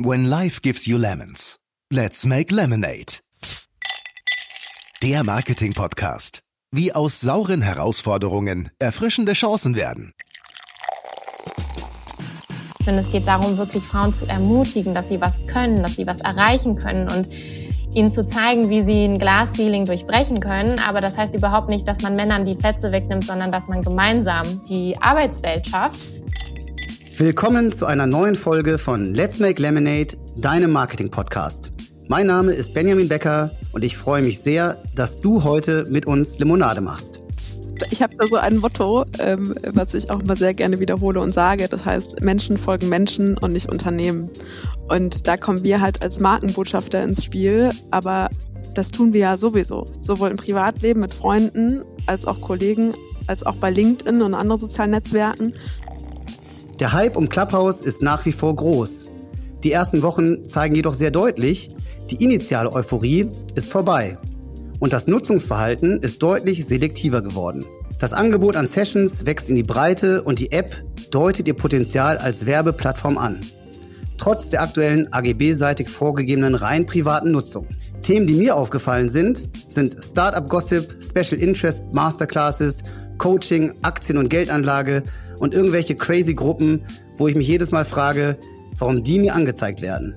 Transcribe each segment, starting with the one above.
When life gives you lemons, let's make lemonade. Der Marketing-Podcast. Wie aus sauren Herausforderungen erfrischende Chancen werden. Ich finde, es geht darum, wirklich Frauen zu ermutigen, dass sie was können, dass sie was erreichen können und ihnen zu zeigen, wie sie ein Glasceiling durchbrechen können. Aber das heißt überhaupt nicht, dass man Männern die Plätze wegnimmt, sondern dass man gemeinsam die Arbeitswelt schafft. Willkommen zu einer neuen Folge von Let's Make Lemonade, deinem Marketing-Podcast. Mein Name ist Benjamin Becker und ich freue mich sehr, dass du heute mit uns Limonade machst. Ich habe da so ein Motto, ähm, was ich auch immer sehr gerne wiederhole und sage. Das heißt, Menschen folgen Menschen und nicht Unternehmen. Und da kommen wir halt als Markenbotschafter ins Spiel, aber das tun wir ja sowieso. Sowohl im Privatleben mit Freunden als auch Kollegen, als auch bei LinkedIn und anderen sozialen Netzwerken. Der Hype um Clubhouse ist nach wie vor groß. Die ersten Wochen zeigen jedoch sehr deutlich, die initiale Euphorie ist vorbei und das Nutzungsverhalten ist deutlich selektiver geworden. Das Angebot an Sessions wächst in die Breite und die App deutet ihr Potenzial als Werbeplattform an. Trotz der aktuellen AGB-seitig vorgegebenen rein privaten Nutzung. Themen, die mir aufgefallen sind, sind Startup Gossip, Special Interest Masterclasses, Coaching, Aktien- und Geldanlage und irgendwelche crazy Gruppen, wo ich mich jedes Mal frage, warum die mir angezeigt werden.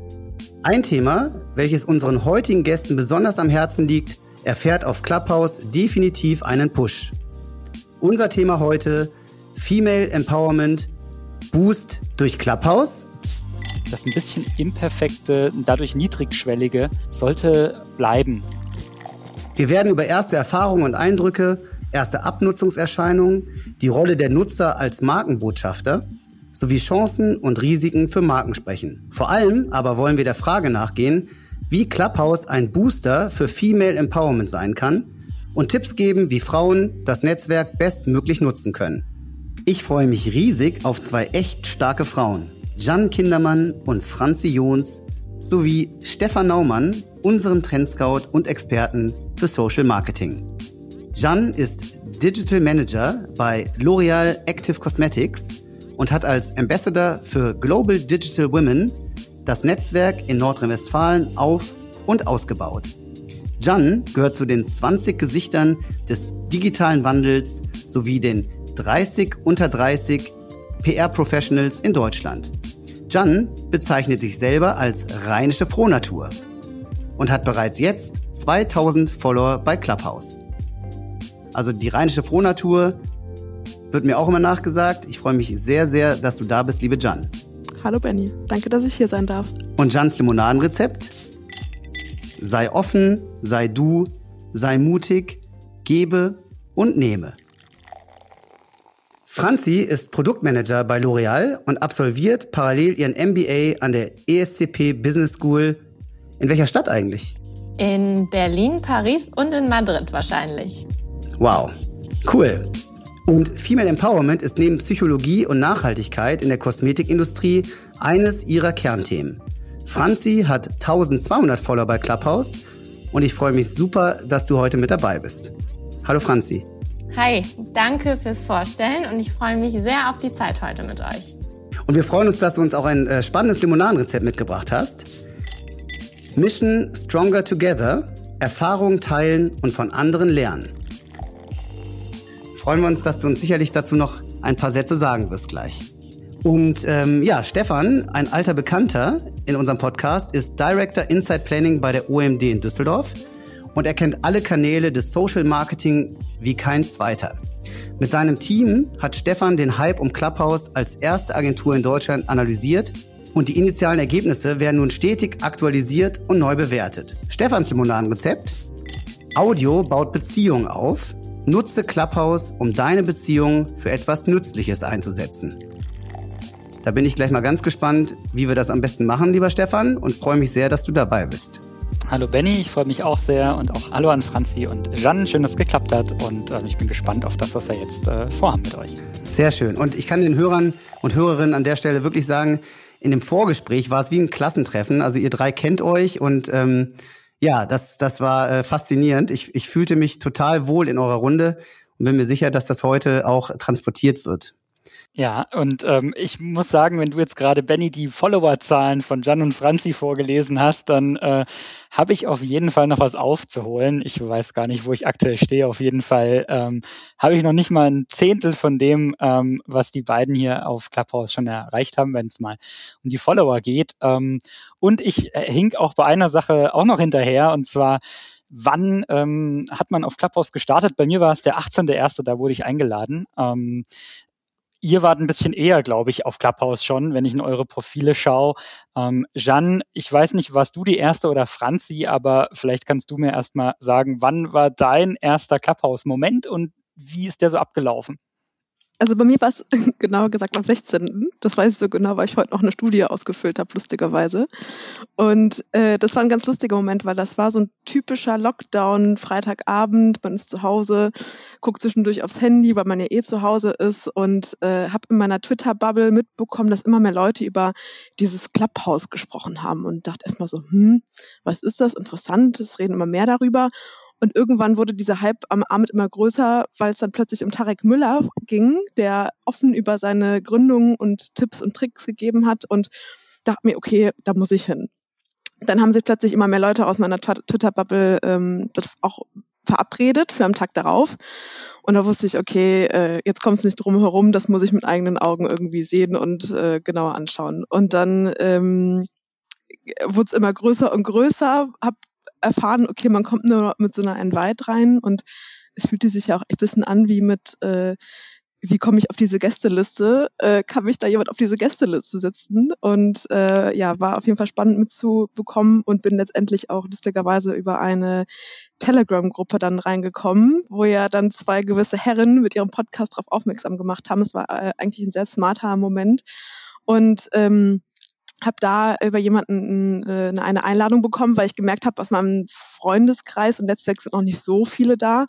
Ein Thema, welches unseren heutigen Gästen besonders am Herzen liegt, erfährt auf Clubhouse definitiv einen Push. Unser Thema heute Female Empowerment Boost durch Clubhouse. Das ein bisschen imperfekte, dadurch niedrigschwellige sollte bleiben. Wir werden über erste Erfahrungen und Eindrücke erste Abnutzungserscheinungen, die Rolle der Nutzer als Markenbotschafter sowie Chancen und Risiken für Marken sprechen. Vor allem aber wollen wir der Frage nachgehen, wie Clubhouse ein Booster für Female Empowerment sein kann und Tipps geben, wie Frauen das Netzwerk bestmöglich nutzen können. Ich freue mich riesig auf zwei echt starke Frauen, Jan Kindermann und Franzi Jons, sowie Stefan Naumann, unseren Trendscout und Experten für Social Marketing. Jan ist Digital Manager bei L'Oreal Active Cosmetics und hat als Ambassador für Global Digital Women das Netzwerk in Nordrhein-Westfalen auf- und ausgebaut. Jan gehört zu den 20 Gesichtern des digitalen Wandels sowie den 30 unter 30 PR-Professionals in Deutschland. Jan bezeichnet sich selber als rheinische Frohnatur und hat bereits jetzt 2000 Follower bei Clubhouse. Also die rheinische Frohnatur wird mir auch immer nachgesagt. Ich freue mich sehr, sehr, dass du da bist, liebe Jan. Hallo Benny, danke, dass ich hier sein darf. Und Jans Limonadenrezept? Sei offen, sei du, sei mutig, gebe und nehme. Franzi ist Produktmanager bei L'Oreal und absolviert parallel ihren MBA an der ESCP Business School. In welcher Stadt eigentlich? In Berlin, Paris und in Madrid wahrscheinlich. Wow, cool. Und Female Empowerment ist neben Psychologie und Nachhaltigkeit in der Kosmetikindustrie eines ihrer Kernthemen. Franzi hat 1200 Follower bei Clubhouse und ich freue mich super, dass du heute mit dabei bist. Hallo Franzi. Hi, danke fürs Vorstellen und ich freue mich sehr auf die Zeit heute mit euch. Und wir freuen uns, dass du uns auch ein äh, spannendes Limonadenrezept mitgebracht hast. Mission Stronger Together, Erfahrungen teilen und von anderen lernen freuen wir uns, dass du uns sicherlich dazu noch ein paar Sätze sagen wirst gleich. Und ähm, ja, Stefan, ein alter Bekannter in unserem Podcast, ist Director Inside Planning bei der OMD in Düsseldorf und er kennt alle Kanäle des Social Marketing wie kein zweiter. Mit seinem Team hat Stefan den Hype um Clubhouse als erste Agentur in Deutschland analysiert und die initialen Ergebnisse werden nun stetig aktualisiert und neu bewertet. Stefans Limonadenrezept? Audio baut Beziehungen auf, Nutze Clubhouse, um deine Beziehung für etwas Nützliches einzusetzen. Da bin ich gleich mal ganz gespannt, wie wir das am besten machen, lieber Stefan, und freue mich sehr, dass du dabei bist. Hallo Benny, ich freue mich auch sehr und auch hallo an Franzi und Jeanne. Schön, dass es geklappt hat und äh, ich bin gespannt auf das, was wir jetzt äh, vorhaben mit euch. Sehr schön. Und ich kann den Hörern und Hörerinnen an der Stelle wirklich sagen, in dem Vorgespräch war es wie ein Klassentreffen. Also ihr drei kennt euch und ähm, ja, das, das war äh, faszinierend. Ich, ich fühlte mich total wohl in eurer Runde und bin mir sicher, dass das heute auch transportiert wird. Ja, und ähm, ich muss sagen, wenn du jetzt gerade, Benny, die Followerzahlen von Jan und Franzi vorgelesen hast, dann äh, habe ich auf jeden Fall noch was aufzuholen. Ich weiß gar nicht, wo ich aktuell stehe. Auf jeden Fall ähm, habe ich noch nicht mal ein Zehntel von dem, ähm, was die beiden hier auf Clubhouse schon erreicht haben, wenn es mal um die Follower geht. Ähm, und ich äh, hink auch bei einer Sache auch noch hinterher, und zwar Wann ähm, hat man auf Clubhouse gestartet? Bei mir war es der 18.01., da wurde ich eingeladen. Ähm, ihr wart ein bisschen eher, glaube ich, auf Clubhouse schon, wenn ich in eure Profile schaue. Ähm, Jeanne, ich weiß nicht, warst du die erste oder Franzi, aber vielleicht kannst du mir erstmal sagen, wann war dein erster Clubhouse-Moment und wie ist der so abgelaufen? Also bei mir war es genauer gesagt am 16. Das weiß ich so genau, weil ich heute noch eine Studie ausgefüllt habe, lustigerweise. Und äh, das war ein ganz lustiger Moment, weil das war so ein typischer Lockdown, Freitagabend, man ist zu Hause, guckt zwischendurch aufs Handy, weil man ja eh zu Hause ist und äh, habe in meiner Twitter-Bubble mitbekommen, dass immer mehr Leute über dieses Clubhouse gesprochen haben und dachte erstmal so, hm, was ist das? Interessant, es reden immer mehr darüber. Und irgendwann wurde dieser Hype am Abend immer größer, weil es dann plötzlich um Tarek Müller ging, der offen über seine Gründung und Tipps und Tricks gegeben hat und dachte mir, okay, da muss ich hin. Dann haben sich plötzlich immer mehr Leute aus meiner Twitter-Bubble ähm, auch verabredet für am Tag darauf. Und da wusste ich, okay, äh, jetzt kommt es nicht drum herum, das muss ich mit eigenen Augen irgendwie sehen und äh, genauer anschauen. Und dann ähm, wurde es immer größer und größer, habe erfahren, okay, man kommt nur mit so einer Invite rein und es fühlte sich ja auch echt ein bisschen an wie mit, äh, wie komme ich auf diese Gästeliste? Äh, kann mich da jemand auf diese Gästeliste setzen? Und äh, ja, war auf jeden Fall spannend mitzubekommen und bin letztendlich auch lustigerweise über eine Telegram-Gruppe dann reingekommen, wo ja dann zwei gewisse Herren mit ihrem Podcast darauf aufmerksam gemacht haben. Es war äh, eigentlich ein sehr smarter Moment. Und ähm, habe da über jemanden äh, eine Einladung bekommen, weil ich gemerkt habe, aus meinem Freundeskreis und Netzwerk sind noch nicht so viele da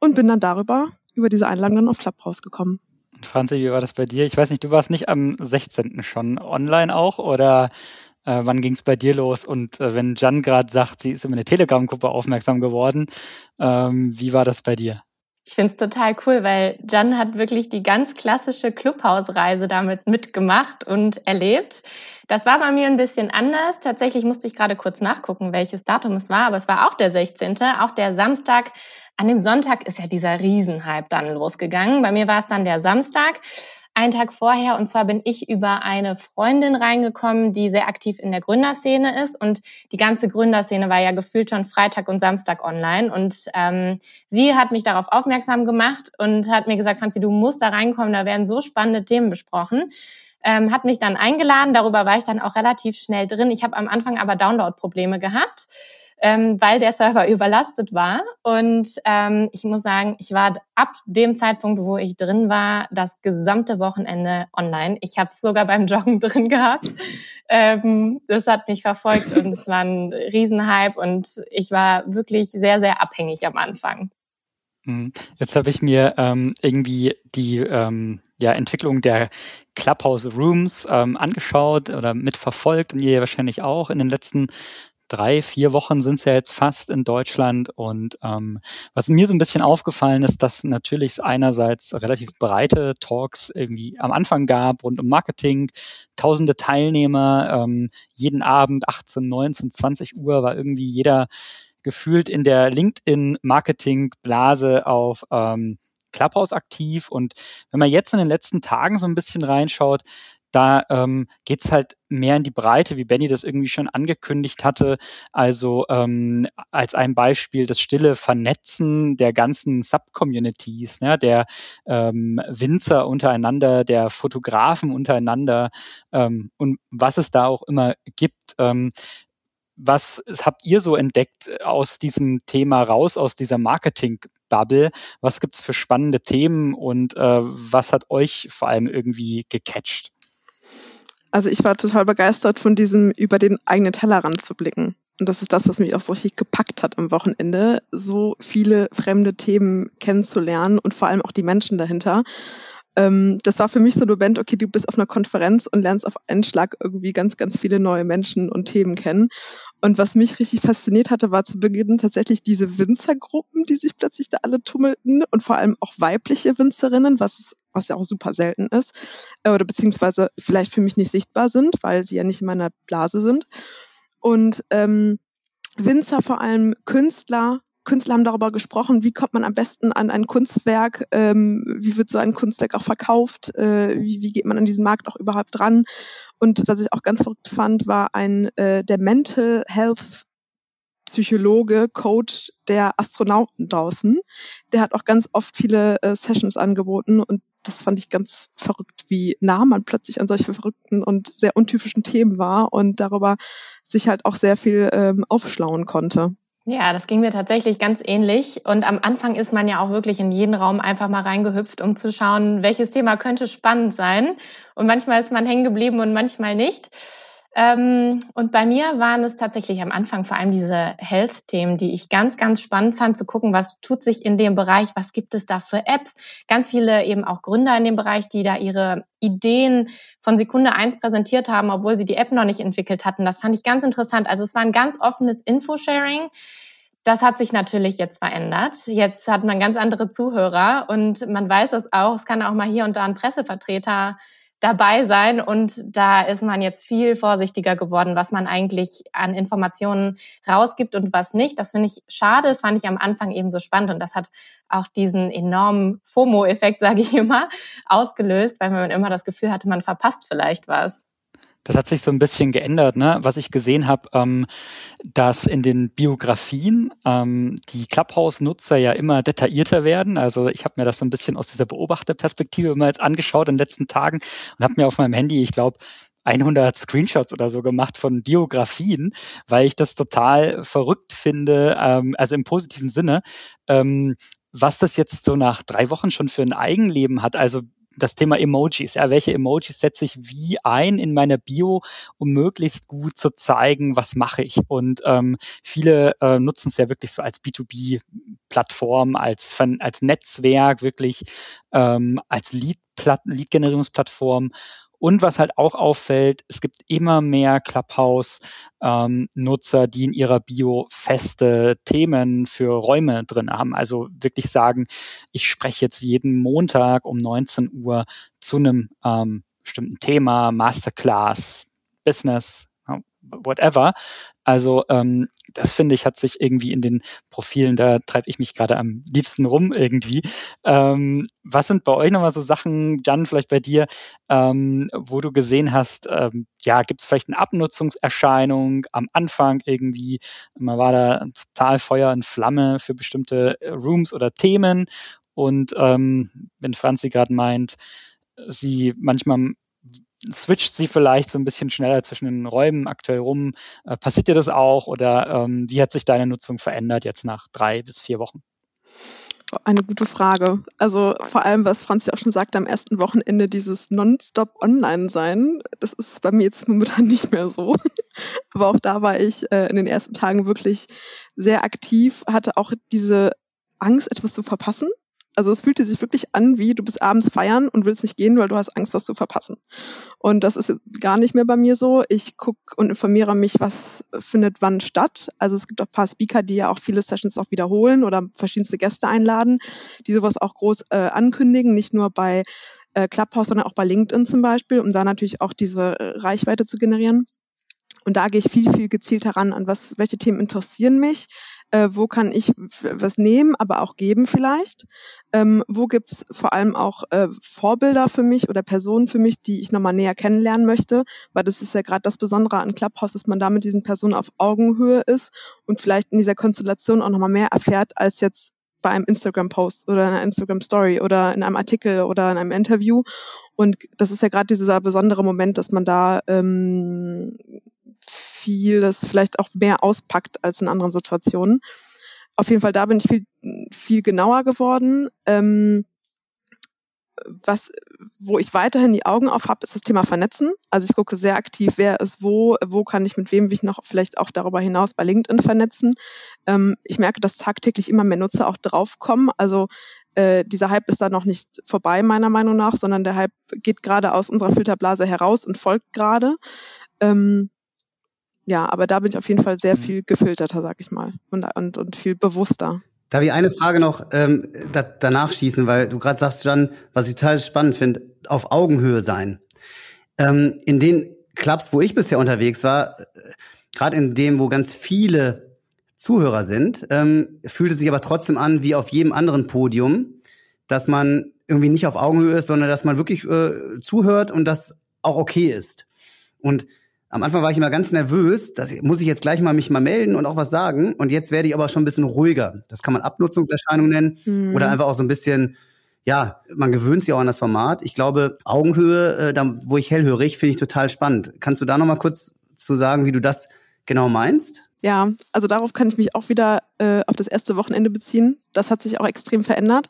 und bin dann darüber, über diese Einladung dann auf Clubhouse gekommen. Franzi, wie war das bei dir? Ich weiß nicht, du warst nicht am 16. schon online auch oder äh, wann ging es bei dir los? Und äh, wenn Jan gerade sagt, sie ist über eine Telegram-Gruppe aufmerksam geworden, ähm, wie war das bei dir? Ich finde es total cool, weil Jan hat wirklich die ganz klassische Clubhausreise damit mitgemacht und erlebt. Das war bei mir ein bisschen anders. Tatsächlich musste ich gerade kurz nachgucken, welches Datum es war, aber es war auch der 16., auch der Samstag. An dem Sonntag ist ja dieser Riesenhype dann losgegangen. Bei mir war es dann der Samstag einen Tag vorher. Und zwar bin ich über eine Freundin reingekommen, die sehr aktiv in der Gründerszene ist. Und die ganze Gründerszene war ja gefühlt schon Freitag und Samstag online. Und ähm, sie hat mich darauf aufmerksam gemacht und hat mir gesagt, Franzi, du musst da reinkommen, da werden so spannende Themen besprochen. Ähm, hat mich dann eingeladen, darüber war ich dann auch relativ schnell drin. Ich habe am Anfang aber Download-Probleme gehabt ähm, weil der Server überlastet war. Und ähm, ich muss sagen, ich war ab dem Zeitpunkt, wo ich drin war, das gesamte Wochenende online. Ich habe es sogar beim Joggen drin gehabt. Ähm, das hat mich verfolgt und es war ein Riesenhype und ich war wirklich sehr, sehr abhängig am Anfang. Mhm. Jetzt habe ich mir ähm, irgendwie die ähm, ja, Entwicklung der Clubhouse Rooms ähm, angeschaut oder mitverfolgt und ihr wahrscheinlich auch in den letzten drei, vier Wochen sind es ja jetzt fast in Deutschland. Und ähm, was mir so ein bisschen aufgefallen ist, dass natürlich einerseits relativ breite Talks irgendwie am Anfang gab rund um Marketing, tausende Teilnehmer, ähm, jeden Abend 18, 19, 20 Uhr war irgendwie jeder gefühlt in der LinkedIn-Marketing-Blase auf ähm, Clubhouse aktiv. Und wenn man jetzt in den letzten Tagen so ein bisschen reinschaut, da ähm, geht es halt mehr in die Breite, wie Benny das irgendwie schon angekündigt hatte. Also ähm, als ein Beispiel das stille Vernetzen der ganzen Subcommunities, ne, der ähm, Winzer untereinander, der Fotografen untereinander ähm, und was es da auch immer gibt. Ähm, was habt ihr so entdeckt aus diesem Thema raus, aus dieser Marketing-Bubble? Was gibt's für spannende Themen und äh, was hat euch vor allem irgendwie gecatcht? Also ich war total begeistert von diesem über den eigenen Tellerrand zu blicken. Und das ist das, was mich auch so richtig gepackt hat am Wochenende, so viele fremde Themen kennenzulernen und vor allem auch die Menschen dahinter. Ähm, das war für mich so ein Moment, okay, du bist auf einer Konferenz und lernst auf einen Schlag irgendwie ganz, ganz viele neue Menschen und Themen kennen. Und was mich richtig fasziniert hatte, war zu Beginn tatsächlich diese Winzergruppen, die sich plötzlich da alle tummelten und vor allem auch weibliche Winzerinnen, was, was ja auch super selten ist, äh, oder beziehungsweise vielleicht für mich nicht sichtbar sind, weil sie ja nicht in meiner Blase sind. Und ähm, Winzer, vor allem Künstler, Künstler haben darüber gesprochen, wie kommt man am besten an ein Kunstwerk, ähm, wie wird so ein Kunstwerk auch verkauft, äh, wie, wie geht man an diesen Markt auch überhaupt ran. Und was ich auch ganz verrückt fand, war ein äh, der Mental Health Psychologe, Coach der Astronauten draußen. Der hat auch ganz oft viele äh, Sessions angeboten und das fand ich ganz verrückt, wie nah man plötzlich an solche verrückten und sehr untypischen Themen war und darüber sich halt auch sehr viel ähm, aufschlauen konnte. Ja, das ging mir tatsächlich ganz ähnlich. Und am Anfang ist man ja auch wirklich in jeden Raum einfach mal reingehüpft, um zu schauen, welches Thema könnte spannend sein. Und manchmal ist man hängen geblieben und manchmal nicht. Ähm, und bei mir waren es tatsächlich am Anfang vor allem diese Health-Themen, die ich ganz, ganz spannend fand, zu gucken, was tut sich in dem Bereich, was gibt es da für Apps. Ganz viele eben auch Gründer in dem Bereich, die da ihre Ideen von Sekunde eins präsentiert haben, obwohl sie die App noch nicht entwickelt hatten. Das fand ich ganz interessant. Also es war ein ganz offenes Infosharing. Das hat sich natürlich jetzt verändert. Jetzt hat man ganz andere Zuhörer und man weiß es auch. Es kann auch mal hier und da ein Pressevertreter dabei sein. Und da ist man jetzt viel vorsichtiger geworden, was man eigentlich an Informationen rausgibt und was nicht. Das finde ich schade. Das fand ich am Anfang eben so spannend. Und das hat auch diesen enormen FOMO-Effekt, sage ich immer, ausgelöst, weil man immer das Gefühl hatte, man verpasst vielleicht was. Das hat sich so ein bisschen geändert, ne? was ich gesehen habe, ähm, dass in den Biografien ähm, die Clubhouse-Nutzer ja immer detaillierter werden. Also ich habe mir das so ein bisschen aus dieser Beobachterperspektive immer jetzt angeschaut in den letzten Tagen und habe mir auf meinem Handy, ich glaube, 100 Screenshots oder so gemacht von Biografien, weil ich das total verrückt finde, ähm, also im positiven Sinne, ähm, was das jetzt so nach drei Wochen schon für ein Eigenleben hat. Also das Thema Emojis. Ja, welche Emojis setze ich wie ein in meiner Bio, um möglichst gut zu zeigen, was mache ich? Und ähm, viele äh, nutzen es ja wirklich so als B2B-Plattform, als, als Netzwerk, wirklich ähm, als Lead-Generierungsplattform. Und was halt auch auffällt, es gibt immer mehr Clubhouse-Nutzer, ähm, die in ihrer Bio feste Themen für Räume drin haben. Also wirklich sagen, ich spreche jetzt jeden Montag um 19 Uhr zu einem ähm, bestimmten Thema, Masterclass, Business, whatever. Also ähm, das finde ich, hat sich irgendwie in den Profilen, da treibe ich mich gerade am liebsten rum irgendwie. Ähm, was sind bei euch nochmal so Sachen, Jan, vielleicht bei dir, ähm, wo du gesehen hast, ähm, ja, gibt es vielleicht eine Abnutzungserscheinung am Anfang irgendwie, man war da total Feuer und Flamme für bestimmte Rooms oder Themen und ähm, wenn Franzi gerade meint, sie manchmal switcht sie vielleicht so ein bisschen schneller zwischen den Räumen aktuell rum? Äh, passiert dir das auch oder ähm, wie hat sich deine Nutzung verändert jetzt nach drei bis vier Wochen? Eine gute Frage. Also vor allem, was Franz ja auch schon sagte, am ersten Wochenende dieses Nonstop Online sein, das ist bei mir jetzt momentan nicht mehr so. Aber auch da war ich äh, in den ersten Tagen wirklich sehr aktiv, hatte auch diese Angst, etwas zu verpassen. Also es fühlte sich wirklich an, wie du bist abends feiern und willst nicht gehen, weil du hast Angst, was zu verpassen. Und das ist gar nicht mehr bei mir so. Ich gucke und informiere mich, was findet wann statt. Also es gibt auch ein paar Speaker, die ja auch viele Sessions auch wiederholen oder verschiedenste Gäste einladen, die sowas auch groß äh, ankündigen, nicht nur bei äh, Clubhouse, sondern auch bei LinkedIn zum Beispiel, um da natürlich auch diese äh, Reichweite zu generieren. Und da gehe ich viel, viel gezielt heran, an was, welche Themen interessieren mich, äh, wo kann ich was nehmen, aber auch geben vielleicht. Ähm, wo gibt's vor allem auch äh, Vorbilder für mich oder Personen für mich, die ich nochmal näher kennenlernen möchte, weil das ist ja gerade das Besondere an Clubhouse, dass man da mit diesen Personen auf Augenhöhe ist und vielleicht in dieser Konstellation auch nochmal mehr erfährt als jetzt bei einem Instagram-Post oder einer Instagram-Story oder in einem Artikel oder in einem Interview. Und das ist ja gerade dieser besondere Moment, dass man da ähm, vieles vielleicht auch mehr auspackt als in anderen Situationen. Auf jeden Fall, da bin ich viel, viel genauer geworden. Ähm, was, wo ich weiterhin die Augen auf habe, ist das Thema Vernetzen. Also ich gucke sehr aktiv, wer ist wo, wo kann ich mit wem mich noch vielleicht auch darüber hinaus bei LinkedIn vernetzen. Ähm, ich merke, dass tagtäglich immer mehr Nutzer auch draufkommen. Also äh, dieser Hype ist da noch nicht vorbei, meiner Meinung nach, sondern der Hype geht gerade aus unserer Filterblase heraus und folgt gerade. Ähm, ja, aber da bin ich auf jeden Fall sehr mhm. viel gefilterter, sag ich mal, und, und, und viel bewusster. Darf ich eine Frage noch ähm, da, danach schießen, weil du gerade sagst, Jan, was ich total spannend finde, auf Augenhöhe sein. Ähm, in den Clubs, wo ich bisher unterwegs war, äh, gerade in dem, wo ganz viele Zuhörer sind, ähm, fühlt es sich aber trotzdem an wie auf jedem anderen Podium, dass man irgendwie nicht auf Augenhöhe ist, sondern dass man wirklich äh, zuhört und das auch okay ist. Und am Anfang war ich immer ganz nervös, das muss ich jetzt gleich mal mich mal melden und auch was sagen. Und jetzt werde ich aber schon ein bisschen ruhiger. Das kann man Abnutzungserscheinung nennen mhm. oder einfach auch so ein bisschen, ja, man gewöhnt sich auch an das Format. Ich glaube, Augenhöhe, äh, da, wo ich hellhörig, finde ich total spannend. Kannst du da noch mal kurz zu sagen, wie du das genau meinst? Ja, also darauf kann ich mich auch wieder äh, auf das erste Wochenende beziehen. Das hat sich auch extrem verändert.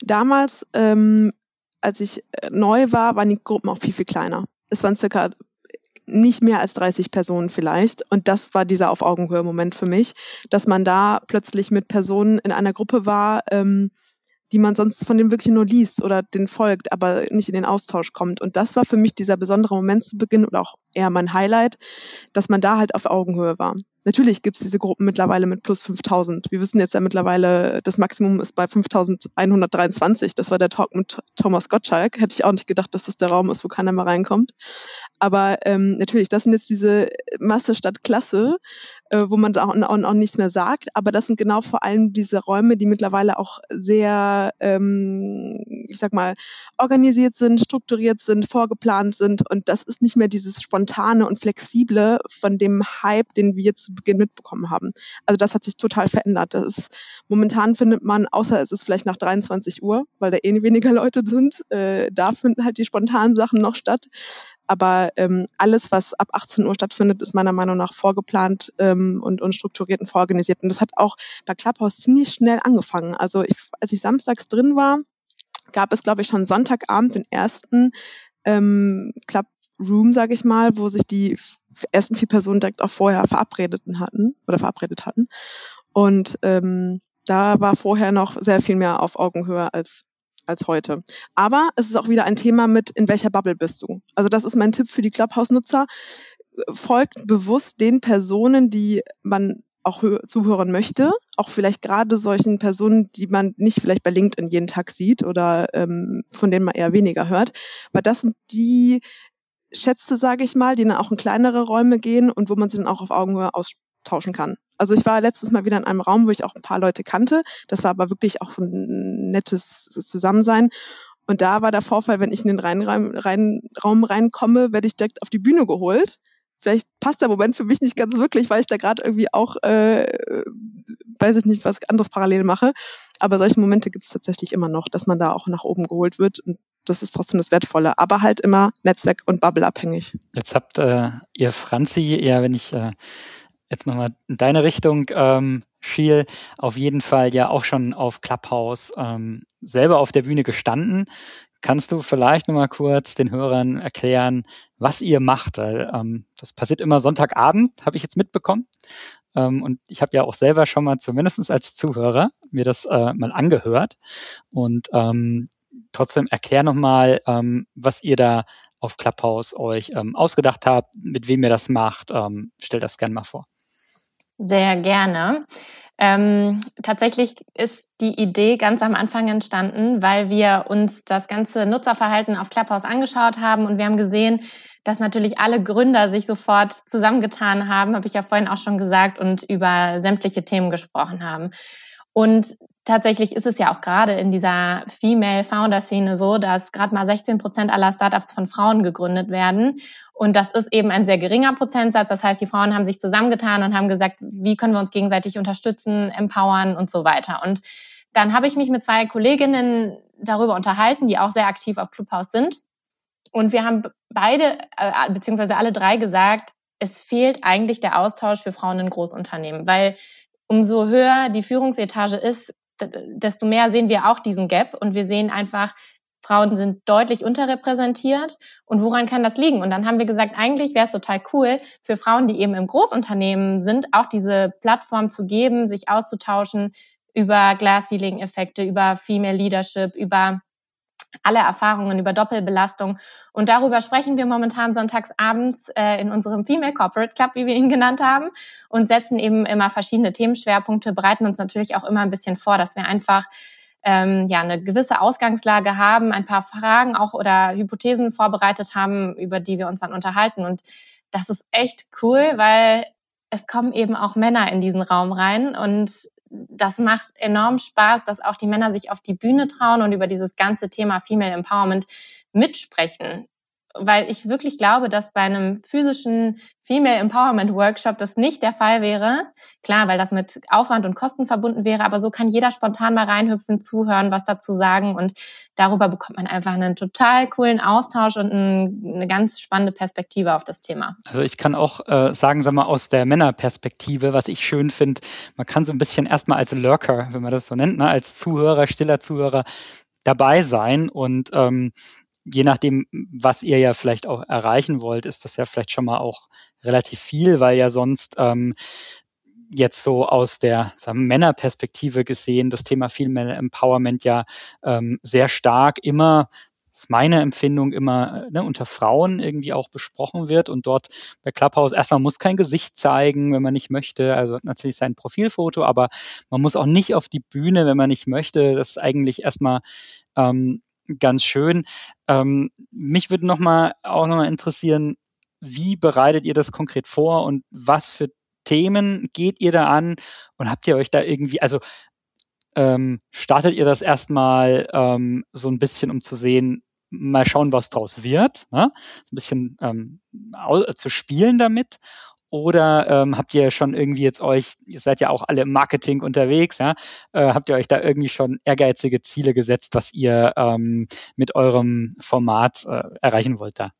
Damals, ähm, als ich äh, neu war, waren die Gruppen auch viel, viel kleiner. Es waren circa nicht mehr als 30 Personen vielleicht. Und das war dieser Auf Augenhöhe-Moment für mich, dass man da plötzlich mit Personen in einer Gruppe war, ähm, die man sonst von dem wirklich nur liest oder den folgt, aber nicht in den Austausch kommt. Und das war für mich dieser besondere Moment zu Beginn oder auch eher mein Highlight, dass man da halt auf Augenhöhe war. Natürlich gibt es diese Gruppen mittlerweile mit plus 5000. Wir wissen jetzt ja mittlerweile, das Maximum ist bei 5123. Das war der Talk mit Thomas Gottschalk. Hätte ich auch nicht gedacht, dass das der Raum ist, wo keiner mehr reinkommt. Aber ähm, natürlich, das sind jetzt diese Masse statt Klasse, äh, wo man auch, auch, auch nichts mehr sagt. Aber das sind genau vor allem diese Räume, die mittlerweile auch sehr, ähm, ich sag mal, organisiert sind, strukturiert sind, vorgeplant sind. Und das ist nicht mehr dieses spontane und flexible von dem Hype, den wir zu Beginn mitbekommen haben. Also das hat sich total verändert. Das ist, momentan findet man, außer es ist vielleicht nach 23 Uhr, weil da eh weniger Leute sind, äh, da finden halt die spontanen Sachen noch statt. Aber ähm, alles, was ab 18 Uhr stattfindet, ist meiner Meinung nach vorgeplant ähm, und, und strukturiert und vororganisiert. Und das hat auch bei Clubhouse ziemlich schnell angefangen. Also ich, als ich samstags drin war, gab es, glaube ich, schon Sonntagabend den ersten ähm, Club Room, sage ich mal, wo sich die ersten vier Personen direkt auch vorher verabredeten hatten oder verabredet hatten. Und ähm, da war vorher noch sehr viel mehr auf Augenhöhe als als heute. Aber es ist auch wieder ein Thema mit, in welcher Bubble bist du? Also das ist mein Tipp für die Clubhouse-Nutzer. Folgt bewusst den Personen, die man auch zuhören möchte, auch vielleicht gerade solchen Personen, die man nicht vielleicht bei LinkedIn jeden Tag sieht oder ähm, von denen man eher weniger hört, weil das sind die Schätze, sage ich mal, die dann auch in kleinere Räume gehen und wo man sie dann auch auf Augenhöhe austauschen kann. Also ich war letztes Mal wieder in einem Raum, wo ich auch ein paar Leute kannte. Das war aber wirklich auch ein nettes Zusammensein. Und da war der Vorfall, wenn ich in den rein, rein, Raum reinkomme, werde ich direkt auf die Bühne geholt. Vielleicht passt der Moment für mich nicht ganz wirklich, weil ich da gerade irgendwie auch, äh, weiß ich nicht, was anderes parallel mache. Aber solche Momente gibt es tatsächlich immer noch, dass man da auch nach oben geholt wird. Und das ist trotzdem das Wertvolle, aber halt immer Netzwerk- und Bubble-abhängig. Jetzt habt äh, ihr Franzi, ja, wenn ich äh, jetzt nochmal in deine Richtung ähm, schiel, auf jeden Fall ja auch schon auf Clubhouse ähm, selber auf der Bühne gestanden. Kannst du vielleicht nochmal kurz den Hörern erklären, was ihr macht? Weil ähm, das passiert immer Sonntagabend, habe ich jetzt mitbekommen. Ähm, und ich habe ja auch selber schon mal zumindest als Zuhörer mir das äh, mal angehört. Und ähm, trotzdem erklär nochmal, ähm, was ihr da auf Clubhouse euch ähm, ausgedacht habt, mit wem ihr das macht. Ähm, stellt das gerne mal vor. Sehr gerne. Ähm, tatsächlich ist die Idee ganz am Anfang entstanden, weil wir uns das ganze Nutzerverhalten auf Clubhouse angeschaut haben und wir haben gesehen, dass natürlich alle Gründer sich sofort zusammengetan haben, habe ich ja vorhin auch schon gesagt, und über sämtliche Themen gesprochen haben. Und tatsächlich ist es ja auch gerade in dieser Female Founder Szene so, dass gerade mal 16 Prozent aller Startups von Frauen gegründet werden. Und das ist eben ein sehr geringer Prozentsatz. Das heißt, die Frauen haben sich zusammengetan und haben gesagt, wie können wir uns gegenseitig unterstützen, empowern und so weiter. Und dann habe ich mich mit zwei Kolleginnen darüber unterhalten, die auch sehr aktiv auf Clubhouse sind. Und wir haben beide, äh, beziehungsweise alle drei gesagt, es fehlt eigentlich der Austausch für Frauen in Großunternehmen, weil umso höher die Führungsetage ist, desto mehr sehen wir auch diesen Gap und wir sehen einfach, Frauen sind deutlich unterrepräsentiert und woran kann das liegen? Und dann haben wir gesagt, eigentlich wäre es total cool für Frauen, die eben im Großunternehmen sind, auch diese Plattform zu geben, sich auszutauschen über Glass-Ceiling-Effekte, über Female Leadership, über alle Erfahrungen über Doppelbelastung. Und darüber sprechen wir momentan sonntags abends äh, in unserem Female Corporate Club, wie wir ihn genannt haben, und setzen eben immer verschiedene Themenschwerpunkte, bereiten uns natürlich auch immer ein bisschen vor, dass wir einfach ähm, ja eine gewisse Ausgangslage haben, ein paar Fragen auch oder Hypothesen vorbereitet haben, über die wir uns dann unterhalten. Und das ist echt cool, weil es kommen eben auch Männer in diesen Raum rein und das macht enorm Spaß, dass auch die Männer sich auf die Bühne trauen und über dieses ganze Thema Female Empowerment mitsprechen weil ich wirklich glaube, dass bei einem physischen Female Empowerment Workshop das nicht der Fall wäre. Klar, weil das mit Aufwand und Kosten verbunden wäre, aber so kann jeder spontan mal reinhüpfen, zuhören, was dazu sagen und darüber bekommt man einfach einen total coolen Austausch und eine ganz spannende Perspektive auf das Thema. Also ich kann auch äh, sagen, sag mal, aus der Männerperspektive, was ich schön finde, man kann so ein bisschen erstmal als Lurker, wenn man das so nennt, ne, als Zuhörer, stiller Zuhörer dabei sein und ähm, je nachdem, was ihr ja vielleicht auch erreichen wollt, ist das ja vielleicht schon mal auch relativ viel, weil ja sonst ähm, jetzt so aus der sagen, Männerperspektive gesehen das Thema Female Empowerment ja ähm, sehr stark immer ist meine Empfindung immer ne, unter Frauen irgendwie auch besprochen wird und dort bei Clubhouse erstmal muss kein Gesicht zeigen, wenn man nicht möchte, also natürlich sein Profilfoto, aber man muss auch nicht auf die Bühne, wenn man nicht möchte. Das ist eigentlich erstmal ähm, ganz schön. Ähm, mich würde noch mal auch noch mal interessieren, wie bereitet ihr das konkret vor und was für Themen geht ihr da an und habt ihr euch da irgendwie, also ähm, startet ihr das erstmal ähm, so ein bisschen, um zu sehen, mal schauen, was draus wird, ne? ein bisschen ähm, zu spielen damit oder ähm, habt ihr schon irgendwie jetzt euch, ihr seid ja auch alle im Marketing unterwegs, ja, äh, habt ihr euch da irgendwie schon ehrgeizige Ziele gesetzt, was ihr ähm, mit eurem Format äh, erreichen wollt da?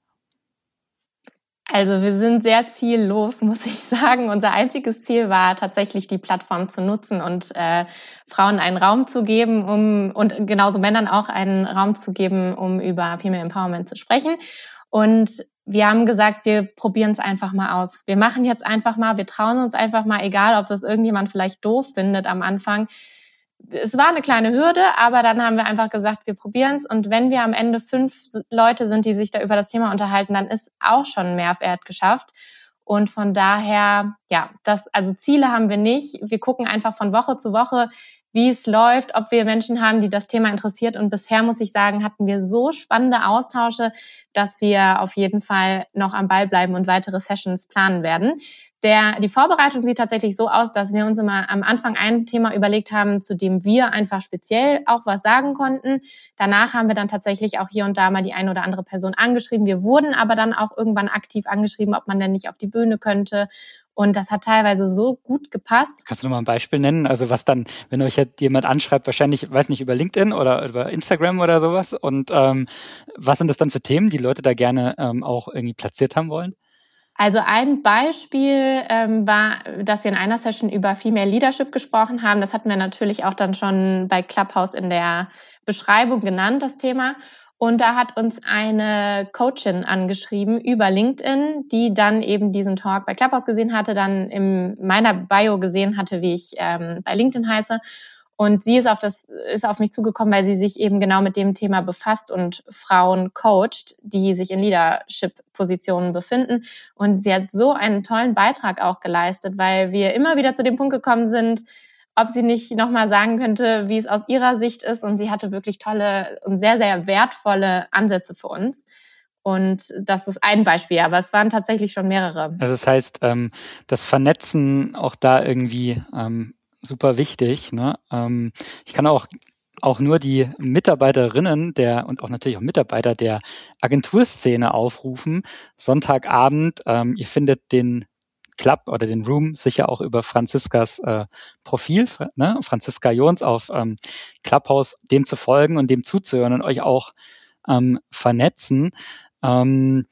Also wir sind sehr ziellos, muss ich sagen. Unser einziges Ziel war tatsächlich die Plattform zu nutzen und äh, Frauen einen Raum zu geben, um und genauso Männern auch einen Raum zu geben, um über Female Empowerment zu sprechen. Und wir haben gesagt, wir probieren es einfach mal aus. Wir machen jetzt einfach mal, wir trauen uns einfach mal, egal ob das irgendjemand vielleicht doof findet am Anfang. Es war eine kleine Hürde, aber dann haben wir einfach gesagt, wir probieren es. Und wenn wir am Ende fünf Leute sind, die sich da über das Thema unterhalten, dann ist auch schon Mehrwert geschafft. Und von daher, ja, das, also Ziele haben wir nicht. Wir gucken einfach von Woche zu Woche, wie es läuft, ob wir Menschen haben, die das Thema interessiert. Und bisher muss ich sagen, hatten wir so spannende Austausche, dass wir auf jeden Fall noch am Ball bleiben und weitere Sessions planen werden. Der, die Vorbereitung sieht tatsächlich so aus, dass wir uns immer am Anfang ein Thema überlegt haben, zu dem wir einfach speziell auch was sagen konnten. Danach haben wir dann tatsächlich auch hier und da mal die eine oder andere Person angeschrieben. Wir wurden aber dann auch irgendwann aktiv angeschrieben, ob man denn nicht auf die Bühne könnte. Und das hat teilweise so gut gepasst. Kannst du noch mal ein Beispiel nennen? Also was dann, wenn euch jetzt jemand anschreibt, wahrscheinlich, weiß nicht, über LinkedIn oder über Instagram oder sowas. Und ähm, was sind das dann für Themen, die Leute da gerne ähm, auch irgendwie platziert haben wollen? Also ein Beispiel ähm, war, dass wir in einer Session über Female Leadership gesprochen haben. Das hatten wir natürlich auch dann schon bei Clubhouse in der Beschreibung genannt, das Thema. Und da hat uns eine Coachin angeschrieben über LinkedIn, die dann eben diesen Talk bei Clubhouse gesehen hatte, dann in meiner Bio gesehen hatte, wie ich ähm, bei LinkedIn heiße und sie ist auf das, ist auf mich zugekommen, weil sie sich eben genau mit dem Thema befasst und Frauen coacht, die sich in Leadership-Positionen befinden. Und sie hat so einen tollen Beitrag auch geleistet, weil wir immer wieder zu dem Punkt gekommen sind, ob sie nicht nochmal sagen könnte, wie es aus ihrer Sicht ist. Und sie hatte wirklich tolle und sehr, sehr wertvolle Ansätze für uns. Und das ist ein Beispiel, aber es waren tatsächlich schon mehrere. Also das heißt, ähm, das Vernetzen auch da irgendwie ähm, super wichtig. Ne? Ähm, ich kann auch auch nur die Mitarbeiterinnen der und auch natürlich auch Mitarbeiter der Agenturszene aufrufen. Sonntagabend, ähm, ihr findet den Club oder den Room sicher auch über Franziskas äh, Profil, ne? Franziska Jons auf ähm, Clubhouse, dem zu folgen und dem zuzuhören und euch auch ähm, vernetzen. Ähm,